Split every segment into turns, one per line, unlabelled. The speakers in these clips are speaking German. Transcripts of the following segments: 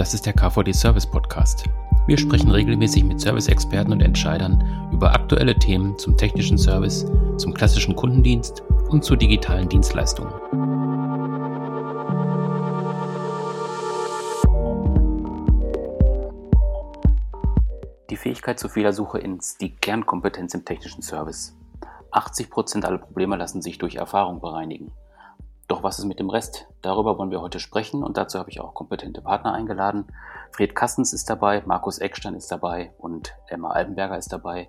Das ist der KVD Service Podcast. Wir sprechen regelmäßig mit Service-Experten und Entscheidern über aktuelle Themen zum technischen Service, zum klassischen Kundendienst und zu digitalen Dienstleistungen. Die Fähigkeit zur Fehlersuche ist die Kernkompetenz im technischen Service. 80% aller Probleme lassen sich durch Erfahrung bereinigen. Doch was ist mit dem Rest? Darüber wollen wir heute sprechen und dazu habe ich auch kompetente Partner eingeladen. Fred Kastens ist dabei, Markus Eckstein ist dabei und Emma Albenberger ist dabei.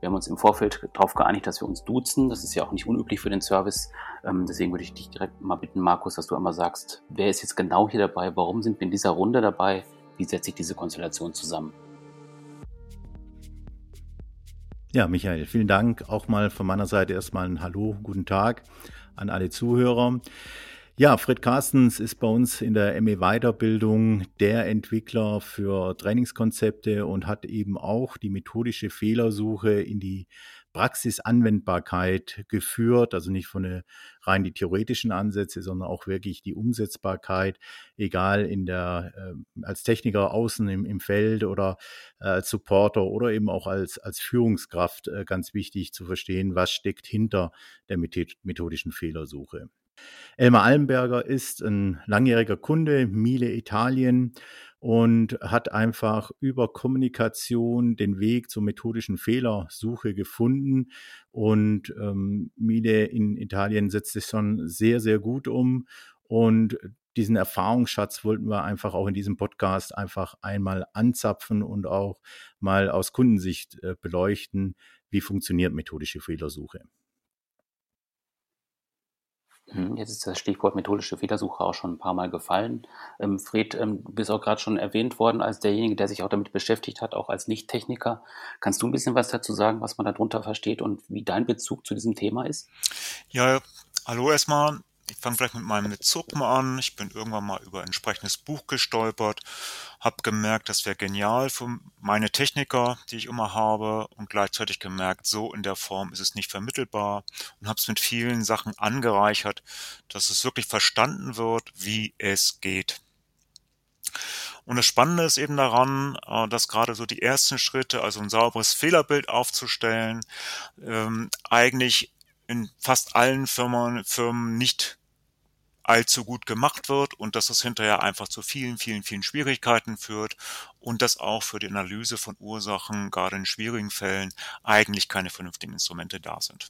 Wir haben uns im Vorfeld darauf geeinigt, dass wir uns duzen. Das ist ja auch nicht unüblich für den Service. Ähm, deswegen würde ich dich direkt mal bitten, Markus, dass du einmal sagst, wer ist jetzt genau hier dabei? Warum sind wir in dieser Runde dabei? Wie setzt sich diese Konstellation zusammen?
Ja, Michael, vielen Dank. Auch mal von meiner Seite erstmal ein Hallo, guten Tag an alle Zuhörer. Ja, Fred Carstens ist bei uns in der ME Weiterbildung der Entwickler für Trainingskonzepte und hat eben auch die methodische Fehlersuche in die Praxisanwendbarkeit geführt, also nicht von der rein die theoretischen Ansätze, sondern auch wirklich die Umsetzbarkeit, egal in der äh, als Techniker außen im, im Feld oder äh, als Supporter oder eben auch als als Führungskraft äh, ganz wichtig zu verstehen, was steckt hinter der methodischen Fehlersuche. Elmar Allenberger ist ein langjähriger Kunde, Miele Italien und hat einfach über Kommunikation den Weg zur methodischen Fehlersuche gefunden. Und ähm, Miele in Italien setzt sich schon sehr, sehr gut um. Und diesen Erfahrungsschatz wollten wir einfach auch in diesem Podcast einfach einmal anzapfen und auch mal aus Kundensicht äh, beleuchten, wie funktioniert methodische Fehlersuche.
Mhm, jetzt ist das Stichwort methodische Fehlersuche auch schon ein paar Mal gefallen. Ähm, Fred, ähm, du bist auch gerade schon erwähnt worden als derjenige, der sich auch damit beschäftigt hat, auch als Nicht-Techniker. Kannst du ein bisschen was dazu sagen, was man darunter versteht und wie dein Bezug zu diesem Thema ist?
Ja, hallo erstmal. Ich fange vielleicht mit meinem Bezug mal an. Ich bin irgendwann mal über ein entsprechendes Buch gestolpert, habe gemerkt, das wäre genial für meine Techniker, die ich immer habe und gleichzeitig gemerkt, so in der Form ist es nicht vermittelbar und habe es mit vielen Sachen angereichert, dass es wirklich verstanden wird, wie es geht. Und das Spannende ist eben daran, äh, dass gerade so die ersten Schritte, also ein sauberes Fehlerbild aufzustellen, ähm, eigentlich in fast allen Firmen, Firmen nicht allzu gut gemacht wird und dass das hinterher einfach zu vielen, vielen, vielen Schwierigkeiten führt und dass auch für die Analyse von Ursachen, gerade in schwierigen Fällen, eigentlich keine vernünftigen Instrumente da sind.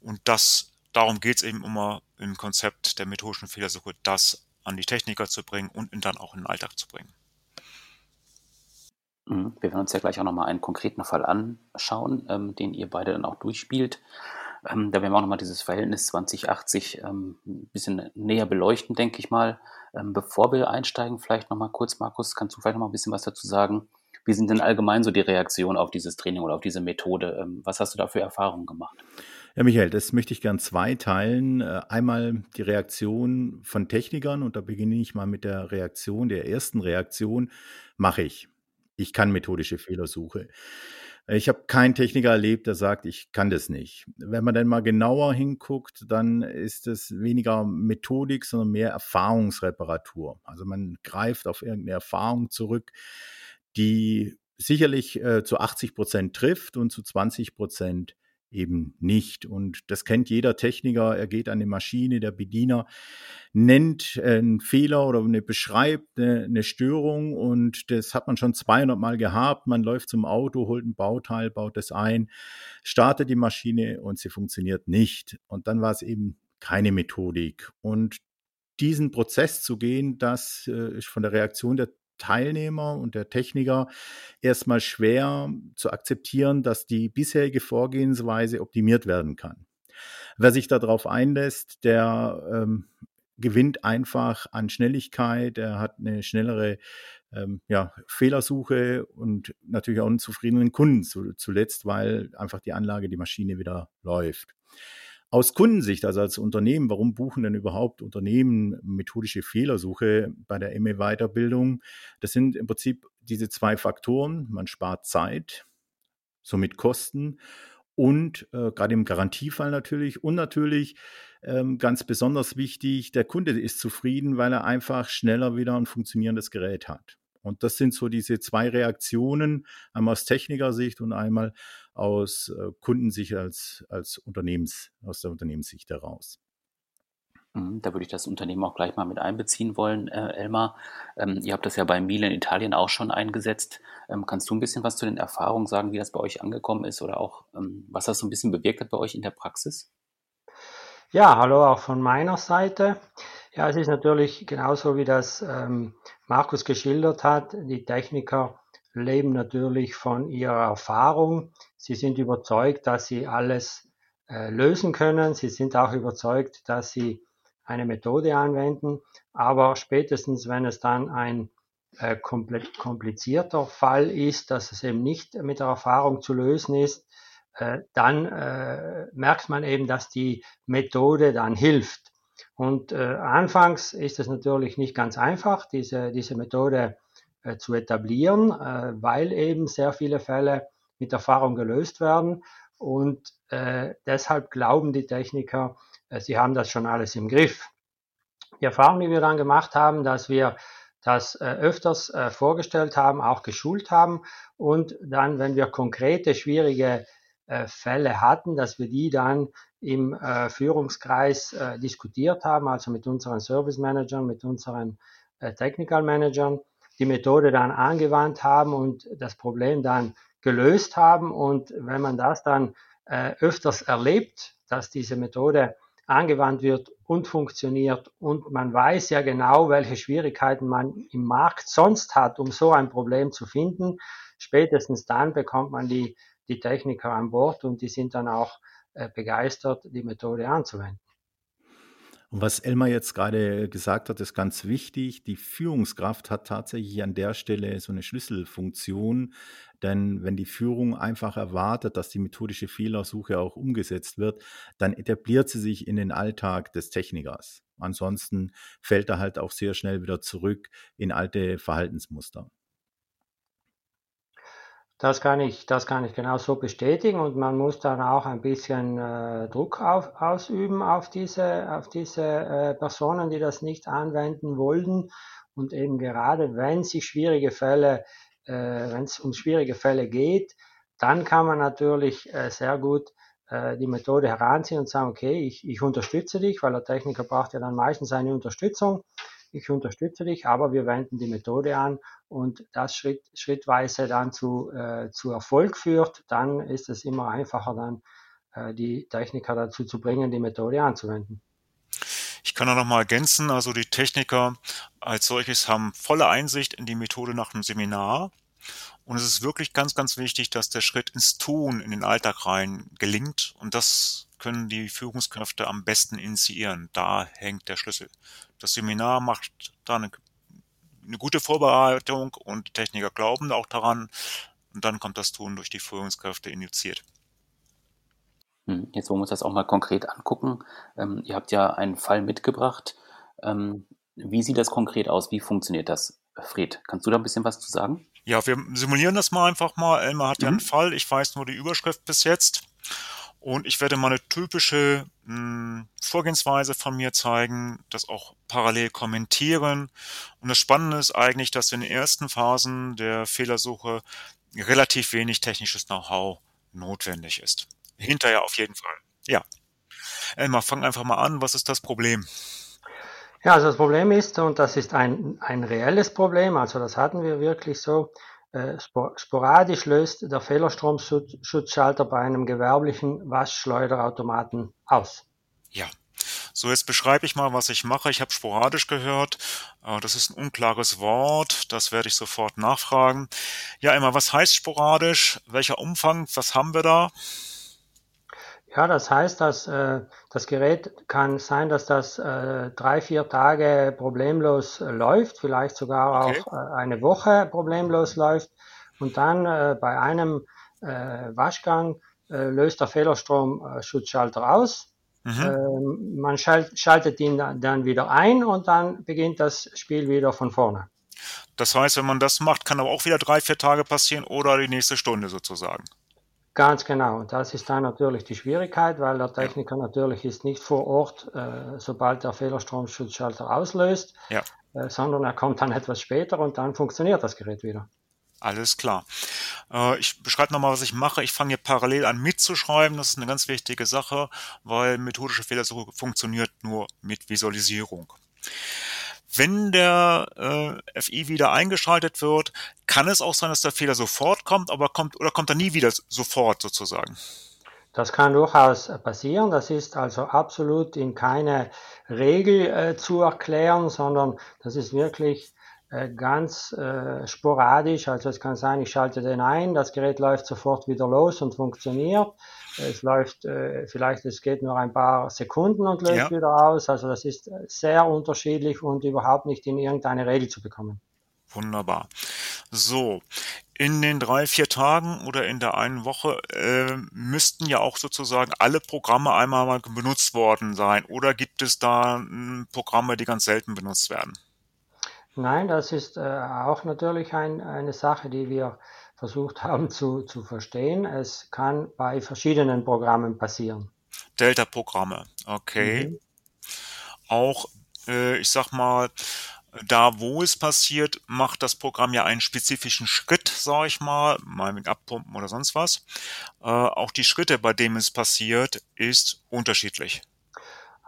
Und das, darum geht es eben immer im Konzept der methodischen Fehlersuche, das an die Techniker zu bringen und dann auch in den Alltag zu bringen.
Mhm. Wir werden uns ja gleich auch nochmal einen konkreten Fall anschauen, ähm, den ihr beide dann auch durchspielt. Ähm, da werden wir auch nochmal dieses Verhältnis 2080 ähm, ein bisschen näher beleuchten, denke ich mal. Ähm, bevor wir einsteigen, vielleicht nochmal kurz, Markus, kannst du vielleicht nochmal ein bisschen was dazu sagen? Wie sind denn allgemein so die Reaktionen auf dieses Training oder auf diese Methode? Ähm, was hast du da für Erfahrungen gemacht?
Ja, Michael, das möchte ich gern zwei teilen. Äh, einmal die Reaktion von Technikern und da beginne ich mal mit der Reaktion, der ersten Reaktion, mache ich. Ich kann methodische Fehlersuche. Ich habe keinen Techniker erlebt, der sagt, ich kann das nicht. Wenn man dann mal genauer hinguckt, dann ist es weniger Methodik, sondern mehr Erfahrungsreparatur. Also man greift auf irgendeine Erfahrung zurück, die sicherlich äh, zu 80 Prozent trifft und zu 20 Prozent eben nicht. Und das kennt jeder Techniker. Er geht an die Maschine, der Bediener nennt einen Fehler oder eine, beschreibt eine, eine Störung und das hat man schon 200 Mal gehabt. Man läuft zum Auto, holt ein Bauteil, baut es ein, startet die Maschine und sie funktioniert nicht. Und dann war es eben keine Methodik. Und diesen Prozess zu gehen, das äh, ist von der Reaktion der Teilnehmer und der Techniker erstmal schwer zu akzeptieren, dass die bisherige Vorgehensweise optimiert werden kann. Wer sich darauf einlässt, der ähm, gewinnt einfach an Schnelligkeit, er hat eine schnellere ähm, ja, Fehlersuche und natürlich auch einen zufriedenen Kunden zu, zuletzt, weil einfach die Anlage, die Maschine wieder läuft. Aus Kundensicht, also als Unternehmen, warum buchen denn überhaupt Unternehmen methodische Fehlersuche bei der ME-Weiterbildung? Das sind im Prinzip diese zwei Faktoren. Man spart Zeit, somit Kosten und äh, gerade im Garantiefall natürlich und natürlich ähm, ganz besonders wichtig, der Kunde ist zufrieden, weil er einfach schneller wieder ein funktionierendes Gerät hat. Und das sind so diese zwei Reaktionen, einmal aus Technikersicht und einmal aus äh, Kundensicht als, als Unternehmens, aus der Unternehmenssicht heraus.
Mhm, da würde ich das Unternehmen auch gleich mal mit einbeziehen wollen, äh, Elmar. Ähm, ihr habt das ja bei Miele in Italien auch schon eingesetzt. Ähm, kannst du ein bisschen was zu den Erfahrungen sagen, wie das bei euch angekommen ist oder auch ähm, was das so ein bisschen bewirkt hat bei euch in der Praxis?
Ja, hallo auch von meiner Seite. Ja, es ist natürlich genauso, wie das ähm, Markus geschildert hat. Die Techniker leben natürlich von ihrer Erfahrung. Sie sind überzeugt, dass sie alles äh, lösen können. Sie sind auch überzeugt, dass sie eine Methode anwenden. Aber spätestens, wenn es dann ein äh, komplizierter Fall ist, dass es eben nicht mit der Erfahrung zu lösen ist, äh, dann äh, merkt man eben, dass die Methode dann hilft. Und äh, anfangs ist es natürlich nicht ganz einfach, diese, diese Methode äh, zu etablieren, äh, weil eben sehr viele Fälle mit Erfahrung gelöst werden. Und äh, deshalb glauben die Techniker, äh, sie haben das schon alles im Griff. Die Erfahrung, die wir dann gemacht haben, dass wir das äh, öfters äh, vorgestellt haben, auch geschult haben und dann, wenn wir konkrete, schwierige äh, Fälle hatten, dass wir die dann im äh, Führungskreis äh, diskutiert haben, also mit unseren Service Managern, mit unseren äh, Technical Managern, die Methode dann angewandt haben und das Problem dann gelöst haben. Und wenn man das dann äh, öfters erlebt, dass diese Methode angewandt wird und funktioniert und man weiß ja genau, welche Schwierigkeiten man im Markt sonst hat, um so ein Problem zu finden, spätestens dann bekommt man die die Techniker an Bord und die sind dann auch begeistert, die Methode anzuwenden.
Und was Elmar jetzt gerade gesagt hat, ist ganz wichtig. Die Führungskraft hat tatsächlich an der Stelle so eine Schlüsselfunktion. Denn wenn die Führung einfach erwartet, dass die methodische Fehlersuche auch umgesetzt wird, dann etabliert sie sich in den Alltag des Technikers. Ansonsten fällt er halt auch sehr schnell wieder zurück in alte Verhaltensmuster.
Das kann ich, das kann ich genau so bestätigen und man muss dann auch ein bisschen äh, Druck auf, ausüben auf diese, auf diese äh, Personen, die das nicht anwenden wollen. Und eben gerade wenn sich schwierige Fälle, äh, wenn es um schwierige Fälle geht, dann kann man natürlich äh, sehr gut äh, die Methode heranziehen und sagen, okay, ich, ich unterstütze dich, weil der Techniker braucht ja dann meistens eine Unterstützung ich unterstütze dich, aber wir wenden die Methode an und das Schritt, schrittweise dann zu, äh, zu Erfolg führt, dann ist es immer einfacher, dann äh, die Techniker dazu zu bringen, die Methode anzuwenden.
Ich kann da nochmal ergänzen, also die Techniker als solches haben volle Einsicht in die Methode nach dem Seminar. Und es ist wirklich ganz, ganz wichtig, dass der Schritt ins Tun, in den Alltag rein gelingt. Und das können die Führungskräfte am besten initiieren. Da hängt der Schlüssel. Das Seminar macht da eine, eine gute Vorbereitung und die Techniker glauben auch daran. Und dann kommt das Tun durch die Führungskräfte initiiert.
Hm, jetzt wollen wir uns das auch mal konkret angucken. Ähm, ihr habt ja einen Fall mitgebracht. Ähm, wie sieht das konkret aus? Wie funktioniert das? Fred, kannst du da ein bisschen was zu sagen?
Ja, wir simulieren das mal einfach mal. Elmar hat mhm. ja einen Fall. Ich weiß nur die Überschrift bis jetzt. Und ich werde mal eine typische mh, hm, Vorgehensweise von mir zeigen, das auch parallel kommentieren. Und das Spannende ist eigentlich, dass in den ersten Phasen der Fehlersuche relativ wenig technisches Know-how notwendig ist. Hinterher auf jeden Fall. Ja. Elmar, fang einfach mal an. Was ist das Problem?
Ja, also das Problem ist, und das ist ein, ein reelles Problem, also das hatten wir wirklich so, sporadisch löst der Fehlerstromschutzschalter bei einem gewerblichen Waschschleuderautomaten aus.
Ja. So, jetzt beschreibe ich mal, was ich mache. Ich habe sporadisch gehört. Äh, das ist ein unklares Wort. Das werde ich sofort nachfragen. Ja, immer, was heißt sporadisch? Welcher Umfang? Was haben wir da?
Ja, das heißt, dass äh, das Gerät kann sein, dass das äh, drei, vier Tage problemlos äh, läuft, vielleicht sogar okay. auch äh, eine Woche problemlos läuft. Und dann äh, bei einem äh, Waschgang äh, löst der Fehlerstromschutzschalter äh, aus. Mhm. Äh, man schalt, schaltet ihn dann wieder ein und dann beginnt das Spiel wieder von vorne.
Das heißt, wenn man das macht, kann aber auch wieder drei, vier Tage passieren oder die nächste Stunde sozusagen.
Ganz genau. Das ist dann natürlich die Schwierigkeit, weil der Techniker ja. natürlich ist nicht vor Ort, äh, sobald der Fehlerstromschutzschalter auslöst, ja. äh, sondern er kommt dann etwas später und dann funktioniert das Gerät wieder.
Alles klar. Äh, ich beschreibe nochmal, was ich mache. Ich fange hier parallel an mitzuschreiben. Das ist eine ganz wichtige Sache, weil methodische Fehlersuche funktioniert nur mit Visualisierung. Wenn der äh, FI wieder eingeschaltet wird, kann es auch sein, dass der Fehler sofort kommt, aber kommt oder kommt er nie wieder sofort sozusagen?
Das kann durchaus passieren. Das ist also absolut in keine Regel äh, zu erklären, sondern das ist wirklich äh, ganz äh, sporadisch. Also es kann sein, ich schalte den ein, das Gerät läuft sofort wieder los und funktioniert. Es läuft äh, vielleicht, es geht nur ein paar Sekunden und löst ja. wieder aus. Also das ist sehr unterschiedlich und überhaupt nicht in irgendeine Regel zu bekommen.
Wunderbar. So, in den drei, vier Tagen oder in der einen Woche äh, müssten ja auch sozusagen alle Programme einmal mal benutzt worden sein. Oder gibt es da äh, Programme, die ganz selten benutzt werden?
Nein, das ist äh, auch natürlich ein, eine Sache, die wir versucht haben zu, zu verstehen. Es kann bei verschiedenen Programmen passieren.
Delta-Programme, okay. Mhm. Auch, äh, ich sag mal, da wo es passiert, macht das Programm ja einen spezifischen Schritt, sag ich mal, mal mit Abpumpen oder sonst was. Äh, auch die Schritte, bei denen es passiert, ist unterschiedlich.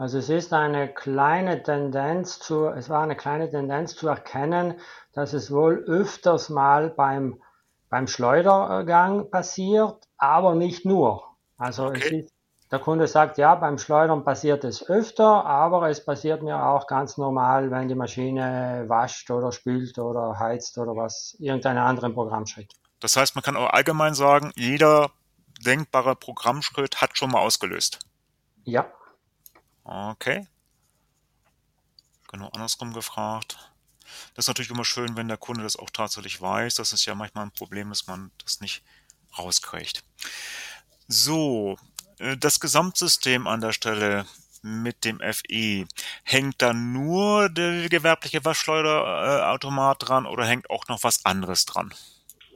Also es ist eine kleine Tendenz zu, es war eine kleine Tendenz zu erkennen, dass es wohl öfters mal beim, beim Schleudergang passiert, aber nicht nur. Also okay. ist, der Kunde sagt, ja, beim Schleudern passiert es öfter, aber es passiert mir auch ganz normal, wenn die Maschine wascht oder spült oder heizt oder was, irgendeinen anderen Programmschritt.
Das heißt, man kann auch allgemein sagen, jeder denkbare Programmschritt hat schon mal ausgelöst.
Ja.
Okay. Genau andersrum gefragt. Das ist natürlich immer schön, wenn der Kunde das auch tatsächlich weiß. Das ist ja manchmal ein Problem, dass man das nicht rauskriegt. So, äh, das Gesamtsystem an der Stelle mit dem FE, hängt da nur der gewerbliche Waschschleuderautomat dran oder hängt auch noch was anderes dran?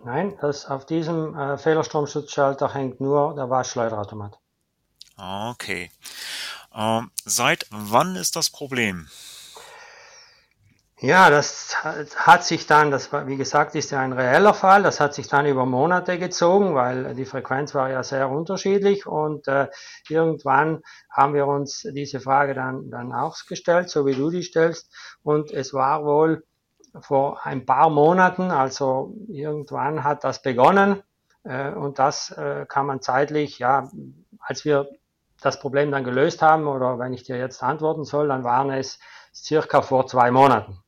Nein, das, auf diesem äh, Fehlerstromschutzschalter hängt nur der Waschschleuderautomat.
Okay. Ähm, seit wann ist das Problem?
Ja, das hat sich dann, das war, wie gesagt, ist ja ein reeller Fall, das hat sich dann über Monate gezogen, weil die Frequenz war ja sehr unterschiedlich. Und äh, irgendwann haben wir uns diese Frage dann, dann auch gestellt, so wie du die stellst. Und es war wohl vor ein paar Monaten, also irgendwann hat das begonnen. Äh, und das äh, kann man zeitlich, ja, als wir das Problem dann gelöst haben oder wenn ich dir jetzt antworten soll, dann waren es circa vor zwei Monaten.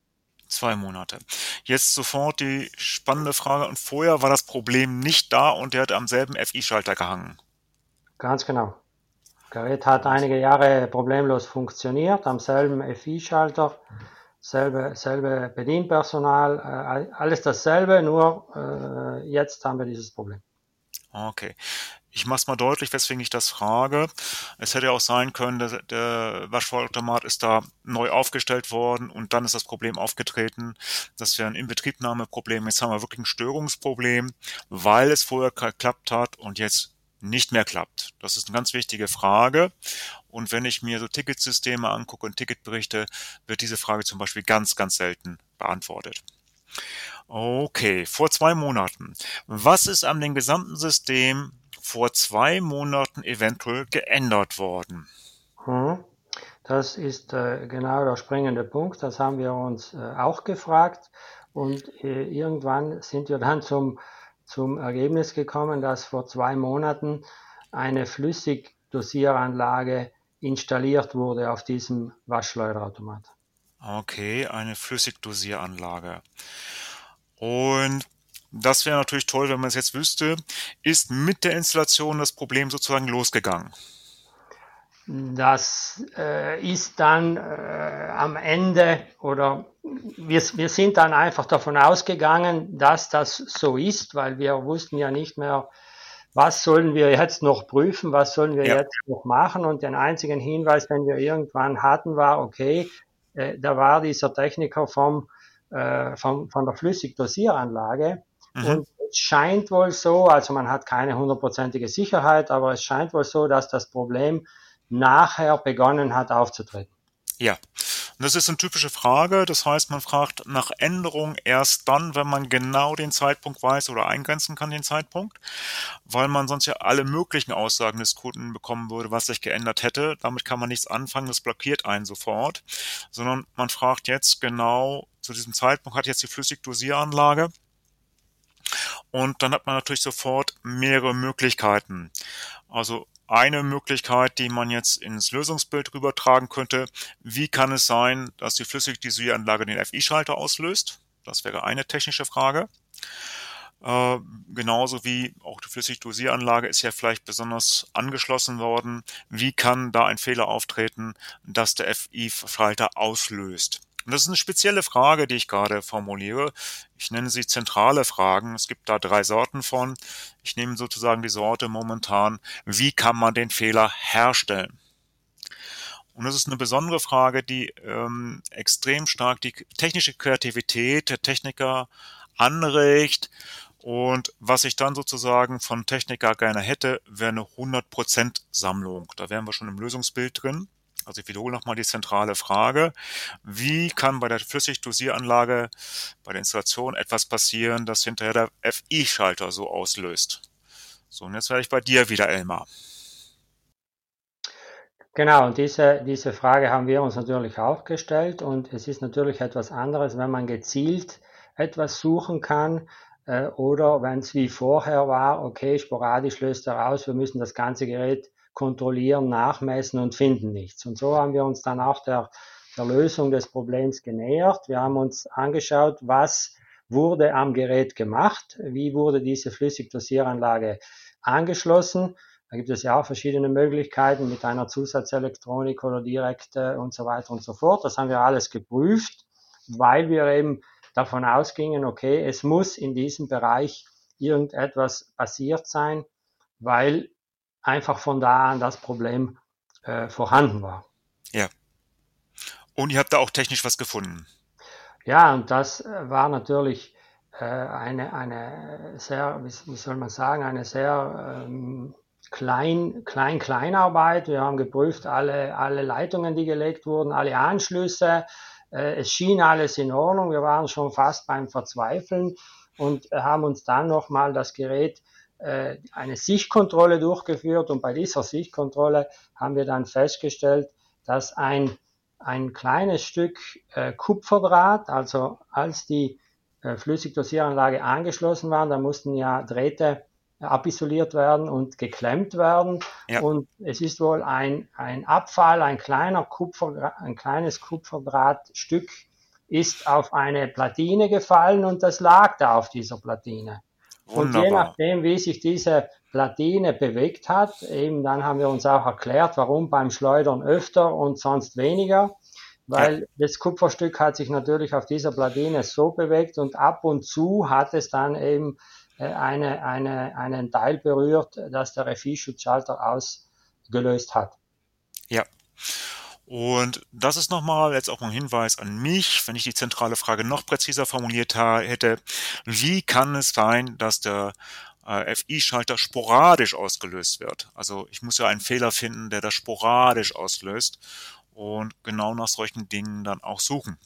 Zwei Monate. Jetzt sofort die spannende Frage. Und vorher war das Problem nicht da und der hat am selben FI-Schalter gehangen.
Ganz genau. Gerät hat einige Jahre problemlos funktioniert, am selben FI-Schalter, selbe, selbe Bedienpersonal, äh, alles dasselbe, nur äh, jetzt haben wir dieses Problem.
Okay. Ich mache es mal deutlich, weswegen ich das frage. Es hätte auch sein können, der, der Waschvollautomat ist da neu aufgestellt worden und dann ist das Problem aufgetreten. Das wäre ein Inbetriebnahmeproblem. Jetzt haben wir wirklich ein Störungsproblem, weil es vorher geklappt hat und jetzt nicht mehr klappt. Das ist eine ganz wichtige Frage. Und wenn ich mir so Ticketsysteme angucke und Ticketberichte, wird diese Frage zum Beispiel ganz, ganz selten beantwortet. Okay, vor zwei Monaten. Was ist an dem gesamten System vor zwei Monaten eventuell geändert worden?
Hm. Das ist äh, genau der springende Punkt. Das haben wir uns äh, auch gefragt. Und äh, irgendwann sind wir dann zum, zum Ergebnis gekommen, dass vor zwei Monaten eine Flüssigdosieranlage installiert wurde auf diesem Waschschleuderautomat.
Okay, eine Flüssigdosieranlage. Und das wäre natürlich toll, wenn man es jetzt wüsste, ist mit der Installation das Problem sozusagen losgegangen.
Das äh, ist dann äh, am Ende oder wir, wir sind dann einfach davon ausgegangen, dass das so ist, weil wir wussten ja nicht mehr, was sollen wir jetzt noch prüfen, was sollen wir ja. jetzt noch machen. Und den einzigen Hinweis, den wir irgendwann hatten, war, okay, äh, da war dieser Techniker vom, äh, vom, von der Flüssigdosieranlage Mhm. Und es scheint wohl so, also man hat keine hundertprozentige Sicherheit, aber es scheint wohl so, dass das Problem nachher begonnen hat aufzutreten.
Ja, und das ist eine typische Frage. Das heißt, man fragt nach Änderung erst dann, wenn man genau den Zeitpunkt weiß oder eingrenzen kann, den Zeitpunkt, weil man sonst ja alle möglichen Aussagen des Kunden bekommen würde, was sich geändert hätte. Damit kann man nichts anfangen, das blockiert einen sofort, sondern man fragt jetzt genau, zu diesem Zeitpunkt hat jetzt die Flüssigdosieranlage und dann hat man natürlich sofort mehrere Möglichkeiten. Also eine Möglichkeit, die man jetzt ins Lösungsbild rübertragen könnte. Wie kann es sein, dass die Flüssigdosieranlage den FI-Schalter auslöst? Das wäre eine technische Frage. Äh, genauso wie auch die Flüssigdosieranlage ist ja vielleicht besonders angeschlossen worden. Wie kann da ein Fehler auftreten, dass der FI-Schalter auslöst? Und das ist eine spezielle Frage, die ich gerade formuliere. Ich nenne sie zentrale Fragen. Es gibt da drei Sorten von. Ich nehme sozusagen die Sorte momentan, wie kann man den Fehler herstellen? Und das ist eine besondere Frage, die ähm, extrem stark die technische Kreativität der Techniker anregt. Und was ich dann sozusagen von Techniker gerne hätte, wäre eine 100% Sammlung. Da wären wir schon im Lösungsbild drin. Also ich wiederhole nochmal die zentrale Frage. Wie kann bei der Flüssigdosieranlage bei der Installation etwas passieren, das hinterher der FI-Schalter so auslöst? So, und jetzt werde ich bei dir wieder, Elmar.
Genau, und diese, diese Frage haben wir uns natürlich auch gestellt und es ist natürlich etwas anderes, wenn man gezielt etwas suchen kann äh, oder wenn es wie vorher war, okay, sporadisch löst er aus, wir müssen das ganze Gerät kontrollieren, nachmessen und finden nichts. Und so haben wir uns dann auch der, der Lösung des Problems genähert. Wir haben uns angeschaut, was wurde am Gerät gemacht, wie wurde diese Flüssigdosieranlage angeschlossen. Da gibt es ja auch verschiedene Möglichkeiten mit einer Zusatzelektronik oder direkt und so weiter und so fort. Das haben wir alles geprüft, weil wir eben davon ausgingen, okay, es muss in diesem Bereich irgendetwas passiert sein, weil einfach von da an das Problem äh, vorhanden war.
Ja. Und ihr habt da auch technisch was gefunden.
Ja, und das äh, war natürlich äh, eine, eine sehr, wie, wie, soll man sagen, eine sehr ähm, klein, klein Kleinarbeit. Wir haben geprüft alle, alle Leitungen, die gelegt wurden, alle Anschlüsse. Äh, es schien alles in Ordnung. Wir waren schon fast beim Verzweifeln und haben uns dann nochmal das Gerät eine Sichtkontrolle durchgeführt und bei dieser Sichtkontrolle haben wir dann festgestellt, dass ein, ein kleines Stück äh, Kupferdraht, also als die äh, Flüssigdosieranlage angeschlossen war, da mussten ja Drähte abisoliert werden und geklemmt werden. Ja. Und es ist wohl ein, ein Abfall, ein kleiner Kupfer, ein kleines Kupferdrahtstück ist auf eine Platine gefallen und das lag da auf dieser Platine. Und je nachdem, wie sich diese Platine bewegt hat, eben dann haben wir uns auch erklärt, warum beim Schleudern öfter und sonst weniger, weil ja. das Kupferstück hat sich natürlich auf dieser Platine so bewegt und ab und zu hat es dann eben äh, eine, eine, einen Teil berührt, dass der Refieschutzschalter ausgelöst hat.
Ja. Und das ist nochmal jetzt auch ein Hinweis an mich, wenn ich die zentrale Frage noch präziser formuliert hätte. Wie kann es sein, dass der äh, FI-Schalter sporadisch ausgelöst wird? Also ich muss ja einen Fehler finden, der das sporadisch auslöst und genau nach solchen Dingen dann auch suchen.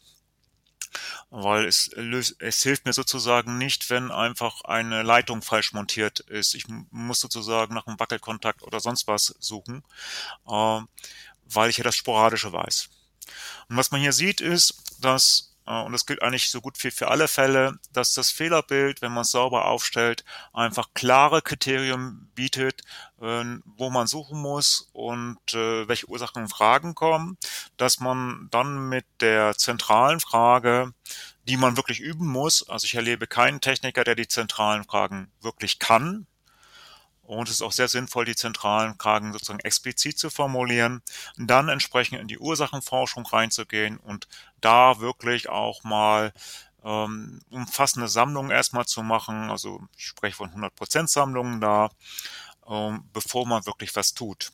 Weil es, es hilft mir sozusagen nicht, wenn einfach eine Leitung falsch montiert ist. Ich muss sozusagen nach einem Wackelkontakt oder sonst was suchen. Äh, weil ich ja das Sporadische weiß. Und was man hier sieht, ist, dass, äh, und das gilt eigentlich so gut wie für alle Fälle, dass das Fehlerbild, wenn man es sauber aufstellt, einfach klare Kriterien bietet, äh, wo man suchen muss und äh, welche Ursachen und Fragen kommen, dass man dann mit der zentralen Frage die man wirklich üben muss. Also ich erlebe keinen Techniker, der die zentralen Fragen wirklich kann, und es ist auch sehr sinnvoll, die zentralen Fragen sozusagen explizit zu formulieren, dann entsprechend in die Ursachenforschung reinzugehen und da wirklich auch mal ähm, umfassende Sammlungen erstmal zu machen. Also ich spreche von 100% Sammlungen da, ähm, bevor man wirklich was tut.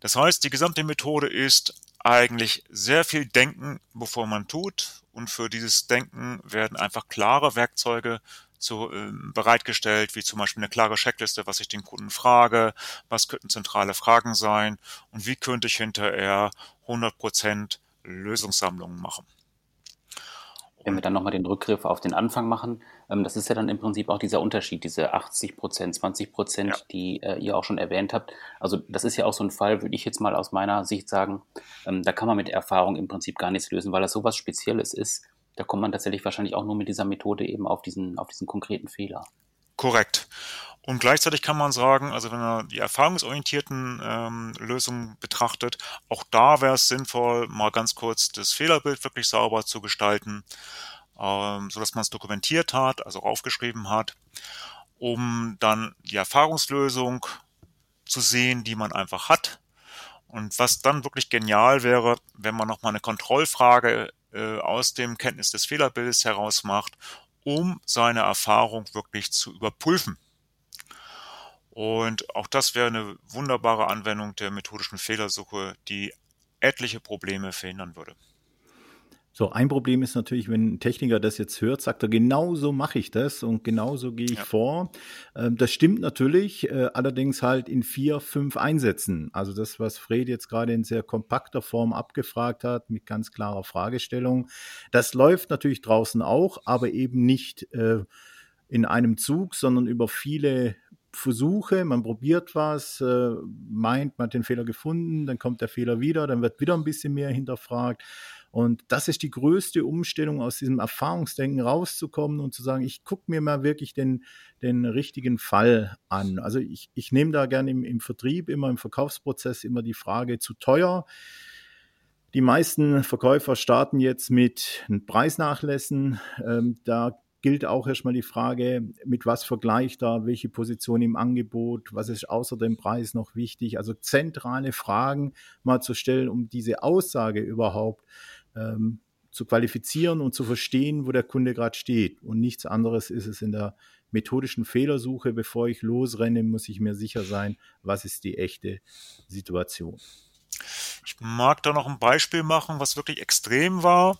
Das heißt, die gesamte Methode ist eigentlich sehr viel denken, bevor man tut. Und für dieses Denken werden einfach klare Werkzeuge zu, äh, bereitgestellt, wie zum Beispiel eine klare Checkliste, was ich den Kunden frage, was könnten zentrale Fragen sein und wie könnte ich hinterher 100% Lösungssammlungen machen.
Wenn wir dann nochmal den Rückgriff auf den Anfang machen, ähm, das ist ja dann im Prinzip auch dieser Unterschied, diese 80 Prozent, 20 Prozent, ja. die äh, ihr auch schon erwähnt habt. Also das ist ja auch so ein Fall, würde ich jetzt mal aus meiner Sicht sagen, ähm, da kann man mit Erfahrung im Prinzip gar nichts lösen, weil das sowas Spezielles ist. Da kommt man tatsächlich wahrscheinlich auch nur mit dieser Methode eben auf diesen, auf diesen konkreten Fehler.
Korrekt. Und gleichzeitig kann man sagen, also wenn man die erfahrungsorientierten ähm, Lösungen betrachtet, auch da wäre es sinnvoll, mal ganz kurz das Fehlerbild wirklich sauber zu gestalten, ähm, so dass man es dokumentiert hat, also aufgeschrieben hat, um dann die Erfahrungslösung zu sehen, die man einfach hat. Und was dann wirklich genial wäre, wenn man nochmal eine Kontrollfrage äh, aus dem Kenntnis des Fehlerbildes heraus macht um seine Erfahrung wirklich zu überprüfen. Und auch das wäre eine wunderbare Anwendung der methodischen Fehlersuche, die etliche Probleme verhindern würde.
So, ein Problem ist natürlich, wenn ein Techniker das jetzt hört, sagt er, genau so mache ich das und genau so gehe ich ja. vor. Ähm, das stimmt natürlich, äh, allerdings halt in vier, fünf Einsätzen. Also das, was Fred jetzt gerade in sehr kompakter Form abgefragt hat, mit ganz klarer Fragestellung, das läuft natürlich draußen auch, aber eben nicht äh, in einem Zug, sondern über viele Versuche, man probiert was, äh, meint, man hat den Fehler gefunden, dann kommt der Fehler wieder, dann wird wieder ein bisschen mehr hinterfragt. Und das ist die größte Umstellung, aus diesem Erfahrungsdenken rauszukommen und zu sagen, ich gucke mir mal wirklich den, den richtigen Fall an. Also ich, ich nehme da gerne im, im Vertrieb, immer im Verkaufsprozess immer die Frage zu teuer. Die meisten Verkäufer starten jetzt mit Preisnachlässen. Ähm, da gilt auch erstmal die Frage, mit was vergleicht er, welche Position im Angebot, was ist außer dem Preis noch wichtig. Also zentrale Fragen mal zu stellen, um diese Aussage überhaupt ähm, zu qualifizieren und zu verstehen, wo der Kunde gerade steht. Und nichts anderes ist es in der methodischen Fehlersuche. Bevor ich losrenne, muss ich mir sicher sein, was ist die echte Situation.
Ich mag da noch ein Beispiel machen, was wirklich extrem war.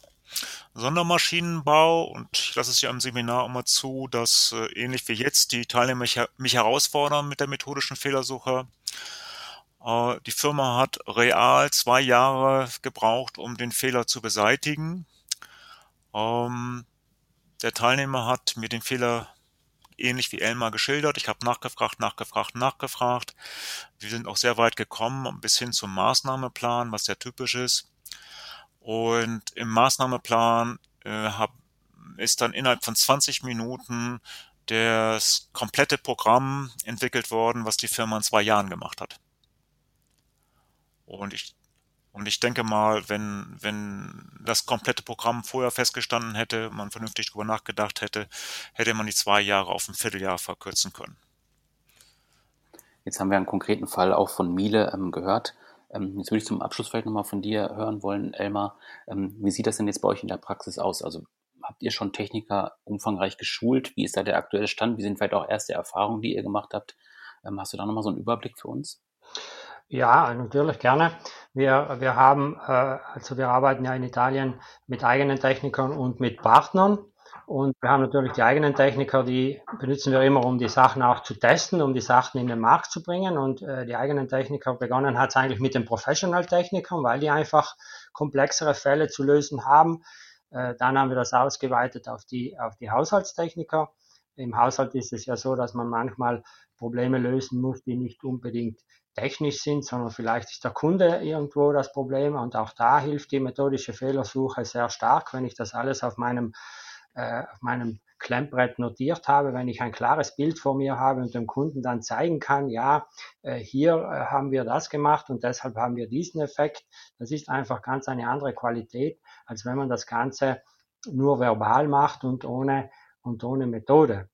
Sondermaschinenbau und ich lasse es ja im Seminar immer zu, dass äh, ähnlich wie jetzt die Teilnehmer mich, mich herausfordern mit der methodischen Fehlersuche. Äh, die Firma hat real zwei Jahre gebraucht, um den Fehler zu beseitigen. Ähm, der Teilnehmer hat mir den Fehler ähnlich wie Elmar geschildert. Ich habe nachgefragt, nachgefragt, nachgefragt. Wir sind auch sehr weit gekommen, bis hin zum Maßnahmeplan, was sehr typisch ist. Und im Maßnahmeplan äh, ist dann innerhalb von 20 Minuten das komplette Programm entwickelt worden, was die Firma in zwei Jahren gemacht hat. Und ich, und ich denke mal, wenn, wenn das komplette Programm vorher festgestanden hätte, man vernünftig darüber nachgedacht hätte, hätte man die zwei Jahre auf ein Vierteljahr verkürzen können.
Jetzt haben wir einen konkreten Fall auch von Miele ähm, gehört. Ähm, jetzt würde ich zum Abschluss vielleicht nochmal von dir hören wollen, Elmar. Ähm, wie sieht das denn jetzt bei euch in der Praxis aus? Also habt ihr schon Techniker umfangreich geschult? Wie ist da der aktuelle Stand? Wie sind vielleicht auch erste Erfahrungen, die ihr gemacht habt? Ähm, hast du da nochmal so einen Überblick für uns?
Ja, natürlich gerne. Wir, wir haben, äh, also wir arbeiten ja in Italien mit eigenen Technikern und mit Partnern. Und wir haben natürlich die eigenen Techniker, die benutzen wir immer, um die Sachen auch zu testen, um die Sachen in den Markt zu bringen. Und äh, die eigenen Techniker begonnen hat es eigentlich mit den Professional-Technikern, weil die einfach komplexere Fälle zu lösen haben. Äh, dann haben wir das ausgeweitet auf die, auf die Haushaltstechniker. Im Haushalt ist es ja so, dass man manchmal Probleme lösen muss, die nicht unbedingt technisch sind, sondern vielleicht ist der Kunde irgendwo das Problem. Und auch da hilft die methodische Fehlersuche sehr stark, wenn ich das alles auf meinem äh, auf meinem Klemmbrett notiert habe, wenn ich ein klares Bild vor mir habe und dem Kunden dann zeigen kann, ja, äh, hier äh, haben wir das gemacht und deshalb haben wir diesen Effekt. Das ist einfach ganz eine andere Qualität, als wenn man das Ganze nur verbal macht und ohne, und ohne Methode.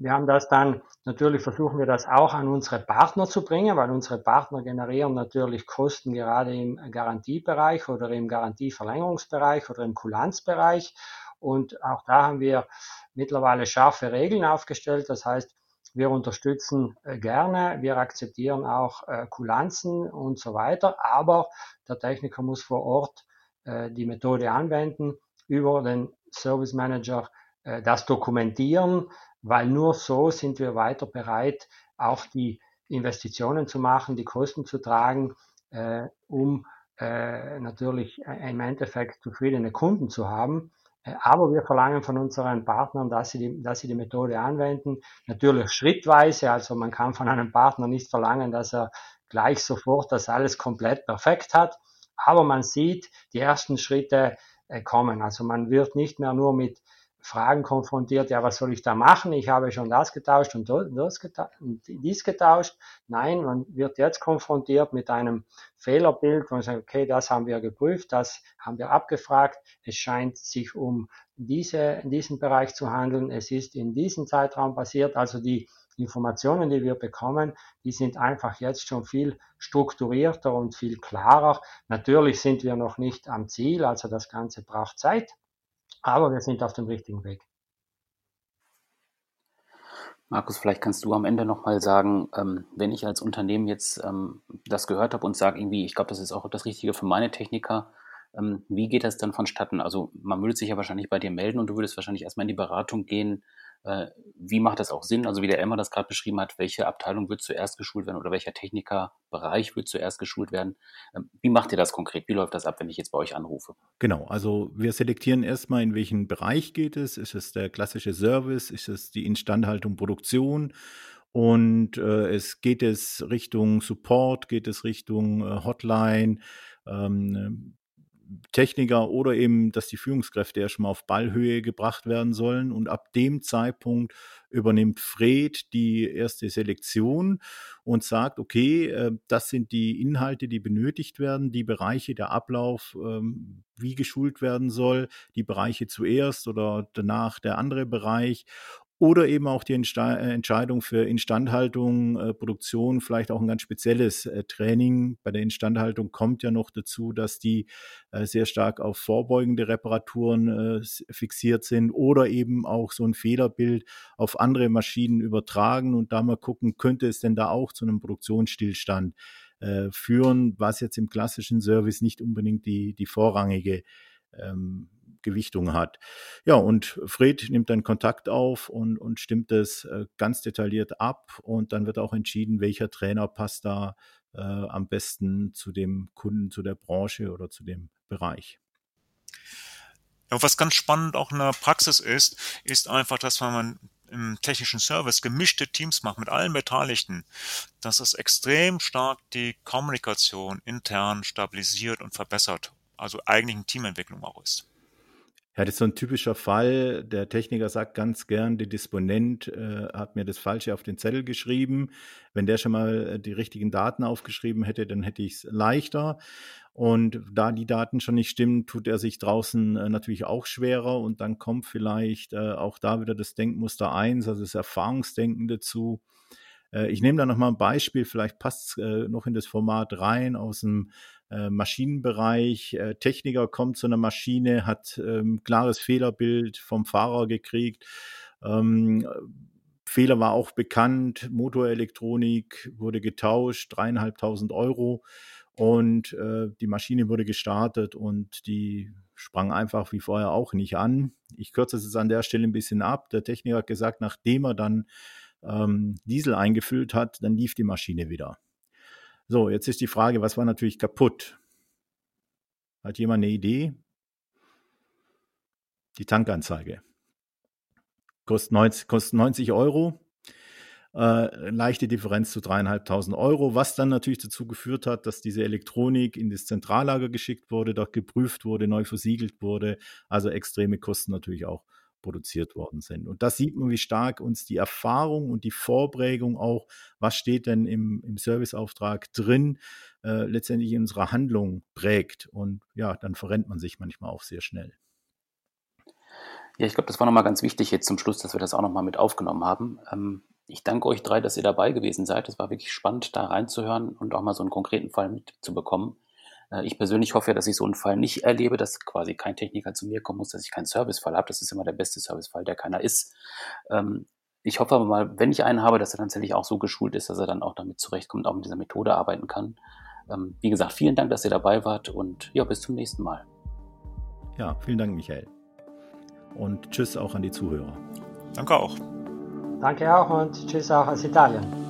Wir haben das dann, natürlich versuchen wir das auch an unsere Partner zu bringen, weil unsere Partner generieren natürlich Kosten gerade im Garantiebereich oder im Garantieverlängerungsbereich oder im Kulanzbereich. Und auch da haben wir mittlerweile scharfe Regeln aufgestellt. Das heißt, wir unterstützen äh, gerne, wir akzeptieren auch äh, Kulanzen und so weiter, aber der Techniker muss vor Ort äh, die Methode anwenden über den Service Manager äh, das dokumentieren, weil nur so sind wir weiter bereit, auch die Investitionen zu machen, die Kosten zu tragen, äh, um äh, natürlich im Endeffekt zufriedene Kunden zu haben. Äh, aber wir verlangen von unseren Partnern, dass sie, die, dass sie die Methode anwenden. Natürlich schrittweise, also man kann von einem Partner nicht verlangen, dass er gleich sofort das alles komplett perfekt hat. Aber man sieht, die ersten Schritte äh, kommen. Also man wird nicht mehr nur mit Fragen konfrontiert, ja, was soll ich da machen? Ich habe schon das getauscht und, das getauscht und dies getauscht. Nein, man wird jetzt konfrontiert mit einem Fehlerbild, man sagt, okay, das haben wir geprüft, das haben wir abgefragt. Es scheint sich um diese, in diesem Bereich zu handeln. Es ist in diesem Zeitraum passiert. Also die Informationen, die wir bekommen, die sind einfach jetzt schon viel strukturierter und viel klarer. Natürlich sind wir noch nicht am Ziel, also das Ganze braucht Zeit. Aber wir sind auf dem richtigen Weg.
Markus, vielleicht kannst du am Ende nochmal sagen, ähm, wenn ich als Unternehmen jetzt ähm, das gehört habe und sage irgendwie, ich glaube, das ist auch das Richtige für meine Techniker, ähm, wie geht das dann vonstatten? Also man würde sich ja wahrscheinlich bei dir melden und du würdest wahrscheinlich erstmal in die Beratung gehen, äh, wie macht das auch Sinn? Also wie der Elmar das gerade beschrieben hat, welche Abteilung wird zuerst geschult werden oder welcher Technikerbereich wird zuerst geschult werden? Ähm, wie macht ihr das konkret? Wie läuft das ab, wenn ich jetzt bei euch anrufe?
Genau, also wir selektieren erstmal, in welchen Bereich geht es. Ist es der klassische Service? Ist es die Instandhaltung, Produktion? Und äh, es geht es Richtung Support, geht es Richtung äh, Hotline, ähm, Techniker oder eben, dass die Führungskräfte erstmal auf Ballhöhe gebracht werden sollen. Und ab dem Zeitpunkt übernimmt Fred die erste Selektion und sagt, okay, äh, das sind die Inhalte, die benötigt werden, die Bereiche, der Ablauf, ähm, wie geschult werden soll, die Bereiche zuerst oder danach der andere Bereich oder eben auch die äh, Entscheidung für Instandhaltung, äh, Produktion, vielleicht auch ein ganz spezielles äh, Training. Bei der Instandhaltung kommt ja noch dazu, dass die äh, sehr stark auf vorbeugende Reparaturen äh, fixiert sind oder eben auch so ein Fehlerbild auf andere Maschinen übertragen und da mal gucken, könnte es denn da auch zu einem Produktionsstillstand äh, führen, was jetzt im klassischen Service nicht unbedingt die, die vorrangige ähm, Gewichtung hat. Ja, und Fred nimmt dann Kontakt auf und, und stimmt es äh, ganz detailliert ab und dann wird auch entschieden, welcher Trainer passt da äh, am besten zu dem Kunden, zu der Branche oder zu dem Bereich.
Ja, was ganz spannend auch in der Praxis ist, ist einfach, dass wenn man im technischen Service gemischte Teams macht mit allen Beteiligten, dass es extrem stark die Kommunikation intern stabilisiert und verbessert. Also eigentlich eine Teamentwicklung auch ist.
Ja, das ist so ein typischer Fall. Der Techniker sagt ganz gern, der Disponent äh, hat mir das Falsche auf den Zettel geschrieben. Wenn der schon mal äh, die richtigen Daten aufgeschrieben hätte, dann hätte ich es leichter. Und da die Daten schon nicht stimmen, tut er sich draußen äh, natürlich auch schwerer. Und dann kommt vielleicht äh, auch da wieder das Denkmuster 1, also das Erfahrungsdenken dazu. Ich nehme da nochmal ein Beispiel, vielleicht passt es noch in das Format rein aus dem Maschinenbereich. Äh, Techniker kommt zu einer Maschine, hat ähm, klares Fehlerbild vom Fahrer gekriegt. Ähm, Fehler war auch bekannt, Motorelektronik wurde getauscht, dreieinhalbtausend Euro und äh, die Maschine wurde gestartet und die sprang einfach wie vorher auch nicht an. Ich kürze es jetzt an der Stelle ein bisschen ab. Der Techniker hat gesagt, nachdem er dann ähm, Diesel eingefüllt hat, dann lief die Maschine wieder. So, jetzt ist die Frage, was war natürlich kaputt? Hat jemand eine Idee? Die Tankanzeige. Kostet 90, kostet 90 Euro. Äh, leichte Differenz zu dreieinhalbtausend Euro, was dann natürlich dazu geführt hat, dass diese Elektronik in das Zentrallager geschickt wurde, dort geprüft wurde, neu versiegelt wurde. Also extreme Kosten natürlich auch produziert worden sind. Und da sieht man, wie stark uns die Erfahrung und die Vorprägung auch, was steht denn im, im Serviceauftrag drin, äh, letztendlich in unserer Handlung prägt. Und ja, dann verrennt man sich manchmal auch sehr schnell.
Ja, ich glaube, das war nochmal ganz wichtig jetzt zum Schluss, dass wir das auch nochmal mit aufgenommen haben. Ähm, ich danke euch drei, dass ihr dabei gewesen seid. Es war wirklich spannend, da reinzuhören und auch mal so einen konkreten Fall mitzubekommen. Äh, ich persönlich hoffe ja, dass ich so einen Fall nicht erlebe, dass quasi kein Techniker zu mir kommen muss, dass ich keinen Servicefall habe. Das ist immer der beste Servicefall, der keiner ist. Ähm, ich hoffe aber mal, wenn ich einen habe, dass er tatsächlich auch so geschult ist, dass er dann auch damit zurechtkommt, auch mit dieser Methode arbeiten kann. Ähm, wie gesagt, vielen Dank, dass ihr dabei wart und ja, bis zum nächsten Mal.
Ja, vielen Dank, Michael. und tschüss auch an die Zuhörer.
Danke auch.
Danke auch und tschüss auch aus Italien.